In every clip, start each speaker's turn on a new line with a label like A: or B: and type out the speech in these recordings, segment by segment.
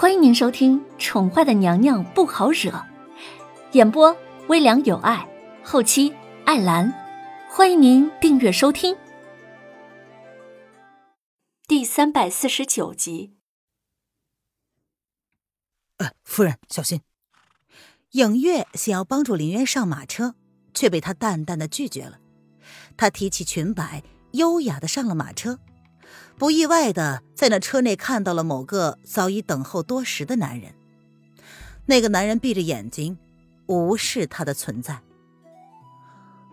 A: 欢迎您收听《宠坏的娘娘不好惹》，演播微凉有爱，后期艾兰。欢迎您订阅收听。第三百四十九集。
B: 呃，夫人小心。影月想要帮助林渊上马车，却被他淡淡的拒绝了。他提起裙摆，优雅的上了马车。不意外的，在那车内看到了某个早已等候多时的男人。那个男人闭着眼睛，无视他的存在。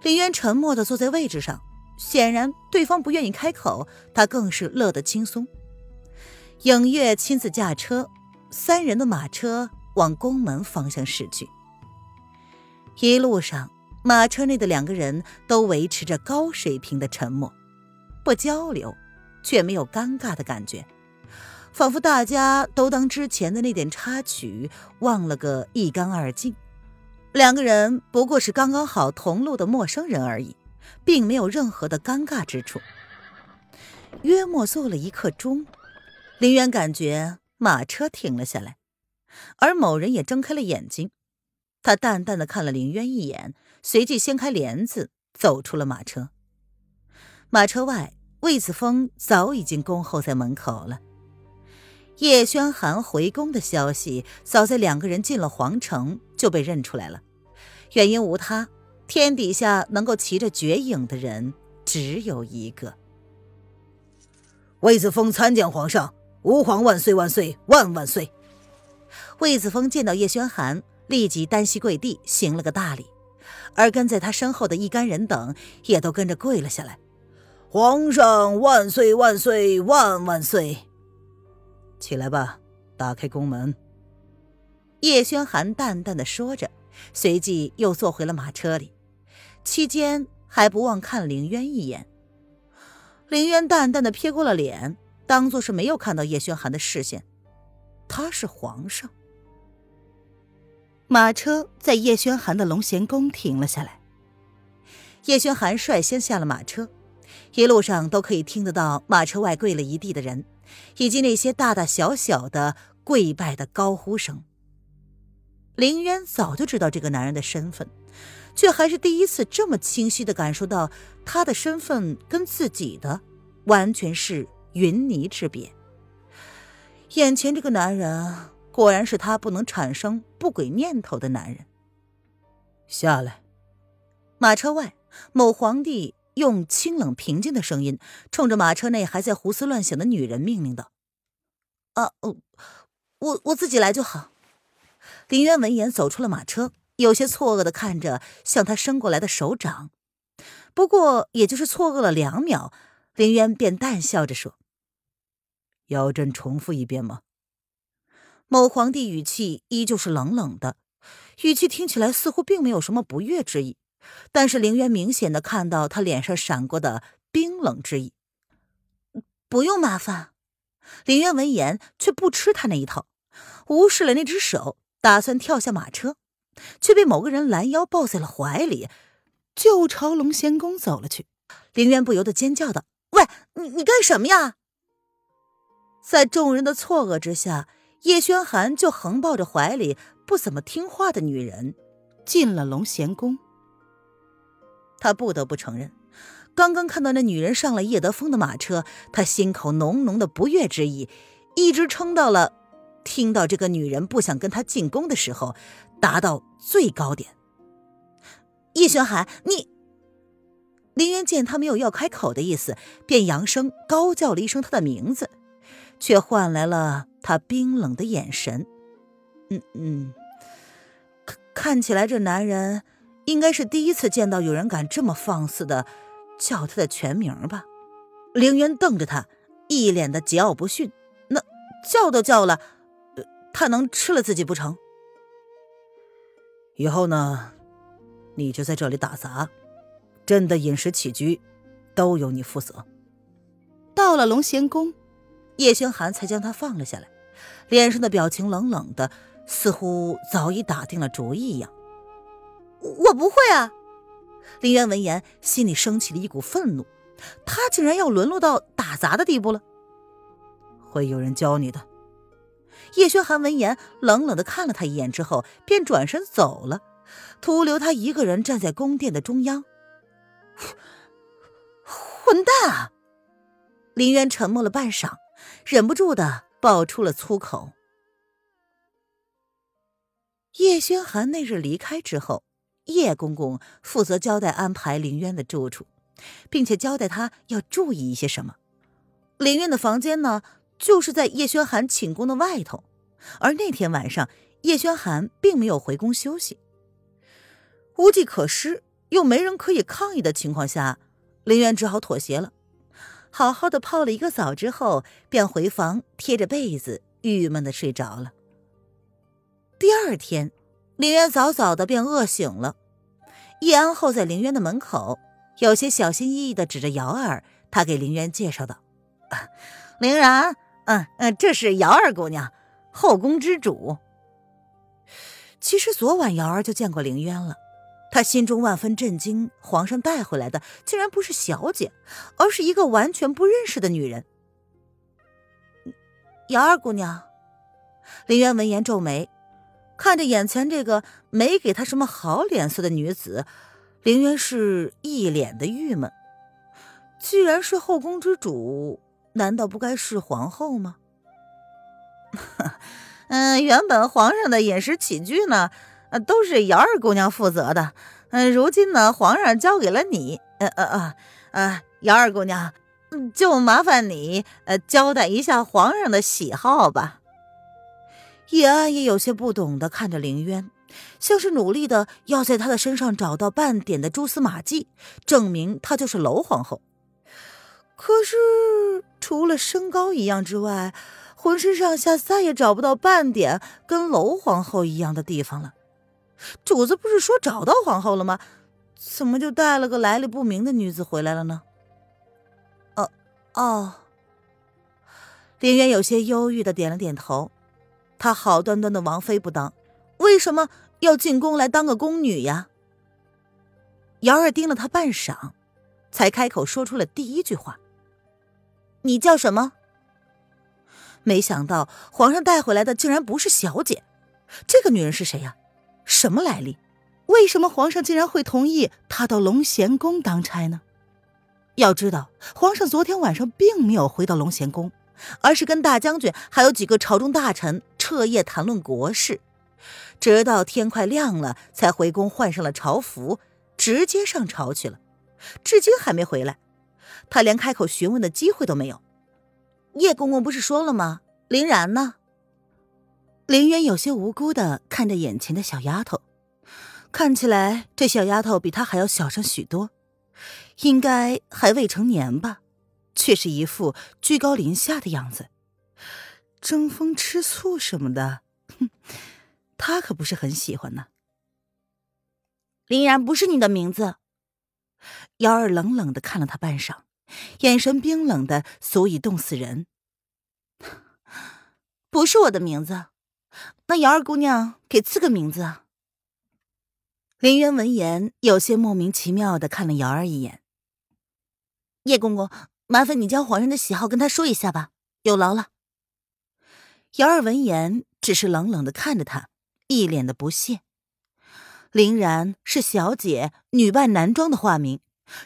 B: 林渊沉默的坐在位置上，显然对方不愿意开口，他更是乐得轻松。影月亲自驾车，三人的马车往宫门方向驶去。一路上，马车内的两个人都维持着高水平的沉默，不交流。却没有尴尬的感觉，仿佛大家都当之前的那点插曲忘了个一干二净。两个人不过是刚刚好同路的陌生人而已，并没有任何的尴尬之处。约莫坐了一刻钟，林渊感觉马车停了下来，而某人也睁开了眼睛。他淡淡的看了林渊一眼，随即掀开帘子走出了马车。马车外。魏子峰早已经恭候在门口了。叶轩寒回宫的消息，早在两个人进了皇城就被认出来了。原因无他，天底下能够骑着绝影的人只有一个。
C: 魏子峰参见皇上，吾皇万岁万岁万万岁！
B: 魏子峰见到叶轩寒，立即单膝跪地，行了个大礼，而跟在他身后的一干人等也都跟着跪了下来。
C: 皇上万岁万岁万万岁！
B: 起来吧，打开宫门。叶轩寒淡淡的说着，随即又坐回了马车里，期间还不忘看凌渊一眼。凌渊淡淡的撇过了脸，当做是没有看到叶轩寒的视线。他是皇上。马车在叶轩寒的龙贤宫停了下来，叶轩寒率先下了马车。一路上都可以听得到马车外跪了一地的人，以及那些大大小小的跪拜的高呼声。林渊早就知道这个男人的身份，却还是第一次这么清晰的感受到他的身份跟自己的完全是云泥之别。眼前这个男人果然是他不能产生不轨念头的男人。
C: 下来，
B: 马车外某皇帝。用清冷平静的声音，冲着马车内还在胡思乱想的女人命令道：“啊，哦，我我自己来就好。”林渊闻言走出了马车，有些错愕的看着向他伸过来的手掌。不过，也就是错愕了两秒，林渊便淡笑着说：“
C: 要朕重复一遍吗？”
B: 某皇帝语气依旧是冷冷的，语气听起来似乎并没有什么不悦之意。但是凌渊明显的看到他脸上闪过的冰冷之意。不用麻烦。凌渊闻言却不吃他那一套，无视了那只手，打算跳下马车，却被某个人拦腰抱在了怀里，就朝龙仙宫走了去。凌渊不由得尖叫道：“喂，你你干什么呀？”在众人的错愕之下，叶轩寒就横抱着怀里不怎么听话的女人，进了龙贤宫。他不得不承认，刚刚看到那女人上了叶德风的马车，他心口浓浓的不悦之意，一直撑到了听到这个女人不想跟他进宫的时候，达到最高点。叶轩寒，你……林渊见他没有要开口的意思，便扬声高叫了一声他的名字，却换来了他冰冷的眼神。嗯嗯，看看起来这男人。应该是第一次见到有人敢这么放肆的叫他的全名吧？凌渊瞪着他，一脸的桀骜不驯。那叫都叫了，他能吃了自己不成？
C: 以后呢，你就在这里打杂，朕的饮食起居都由你负责。
B: 到了龙贤宫，叶星寒才将他放了下来，脸上的表情冷冷的，似乎早已打定了主意一样。我不会啊！林渊闻言，心里升起了一股愤怒，他竟然要沦落到打杂的地步了。
C: 会有人教你的。
B: 叶轩寒闻言，冷冷的看了他一眼之后，便转身走了，徒留他一个人站在宫殿的中央。混蛋啊！林渊沉默了半晌，忍不住的爆出了粗口。叶轩寒那日离开之后，叶公公负责交代安排林渊的住处，并且交代他要注意一些什么。林渊的房间呢？就是在叶轩寒寝宫的外头，而那天晚上叶轩寒并没有回宫休息。无计可施，又没人可以抗议的情况下，林渊只好妥协了。好好的泡了一个澡之后，便回房贴着被子，郁闷的睡着了。第二天，林渊早早的便饿醒了。叶安候在林渊的门口，有些小心翼翼的指着瑶儿，他给林渊介绍道：“林然。”嗯嗯，这是瑶儿姑娘，后宫之主。其实昨晚瑶儿就见过凌渊了，她心中万分震惊，皇上带回来的竟然不是小姐，而是一个完全不认识的女人。瑶儿姑娘，凌渊闻言皱眉，看着眼前这个没给他什么好脸色的女子，凌渊是一脸的郁闷。既然是后宫之主。难道不该是皇后吗？嗯，原本皇上的饮食起居呢，都是姚二姑娘负责的。嗯，如今呢，皇上交给了你，呃呃呃呃，姚二姑娘，就麻烦你呃交代一下皇上的喜好吧。叶安也有些不懂的看着凌渊，像是努力的要在他的身上找到半点的蛛丝马迹，证明她就是娄皇后。可是。除了身高一样之外，浑身上下再也找不到半点跟娄皇后一样的地方了。主子不是说找到皇后了吗？怎么就带了个来历不明的女子回来了呢？哦哦，林渊有些忧郁的点了点头。他好端端的王妃不当，为什么要进宫来当个宫女呀？瑶儿盯了他半晌，才开口说出了第一句话。你叫什么？没想到皇上带回来的竟然不是小姐，这个女人是谁呀？什么来历？为什么皇上竟然会同意她到龙贤宫当差呢？要知道，皇上昨天晚上并没有回到龙贤宫，而是跟大将军还有几个朝中大臣彻夜谈论国事，直到天快亮了才回宫换上了朝服，直接上朝去了，至今还没回来。他连开口询问的机会都没有。叶公公不是说了吗？林然呢？林渊有些无辜的看着眼前的小丫头，看起来这小丫头比他还要小上许多，应该还未成年吧，却是一副居高临下的样子，争风吃醋什么的，哼，他可不是很喜欢呢。林然不是你的名字。瑶儿冷冷的看了他半晌。眼神冰冷的，足以冻死人。不是我的名字，那瑶儿姑娘给赐个名字啊。林渊闻言，有些莫名其妙的看了瑶儿一眼。叶公公，麻烦你将皇上的喜好跟他说一下吧，有劳了。瑶儿闻言，只是冷冷的看着他，一脸的不屑。林然是小姐女扮男装的化名。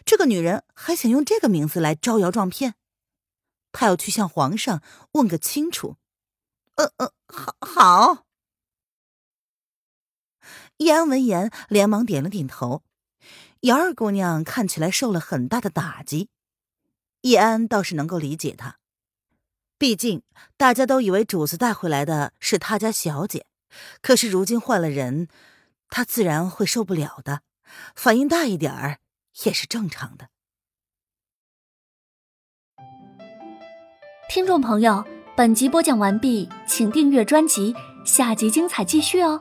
B: 这个女人还想用这个名字来招摇撞骗，她要去向皇上问个清楚。呃呃，好好。叶安闻言连忙点了点头。瑶儿姑娘看起来受了很大的打击，叶安倒是能够理解她，毕竟大家都以为主子带回来的是他家小姐，可是如今换了人，她自然会受不了的，反应大一点儿。也是正常的。
A: 听众朋友，本集播讲完毕，请订阅专辑，下集精彩继续哦。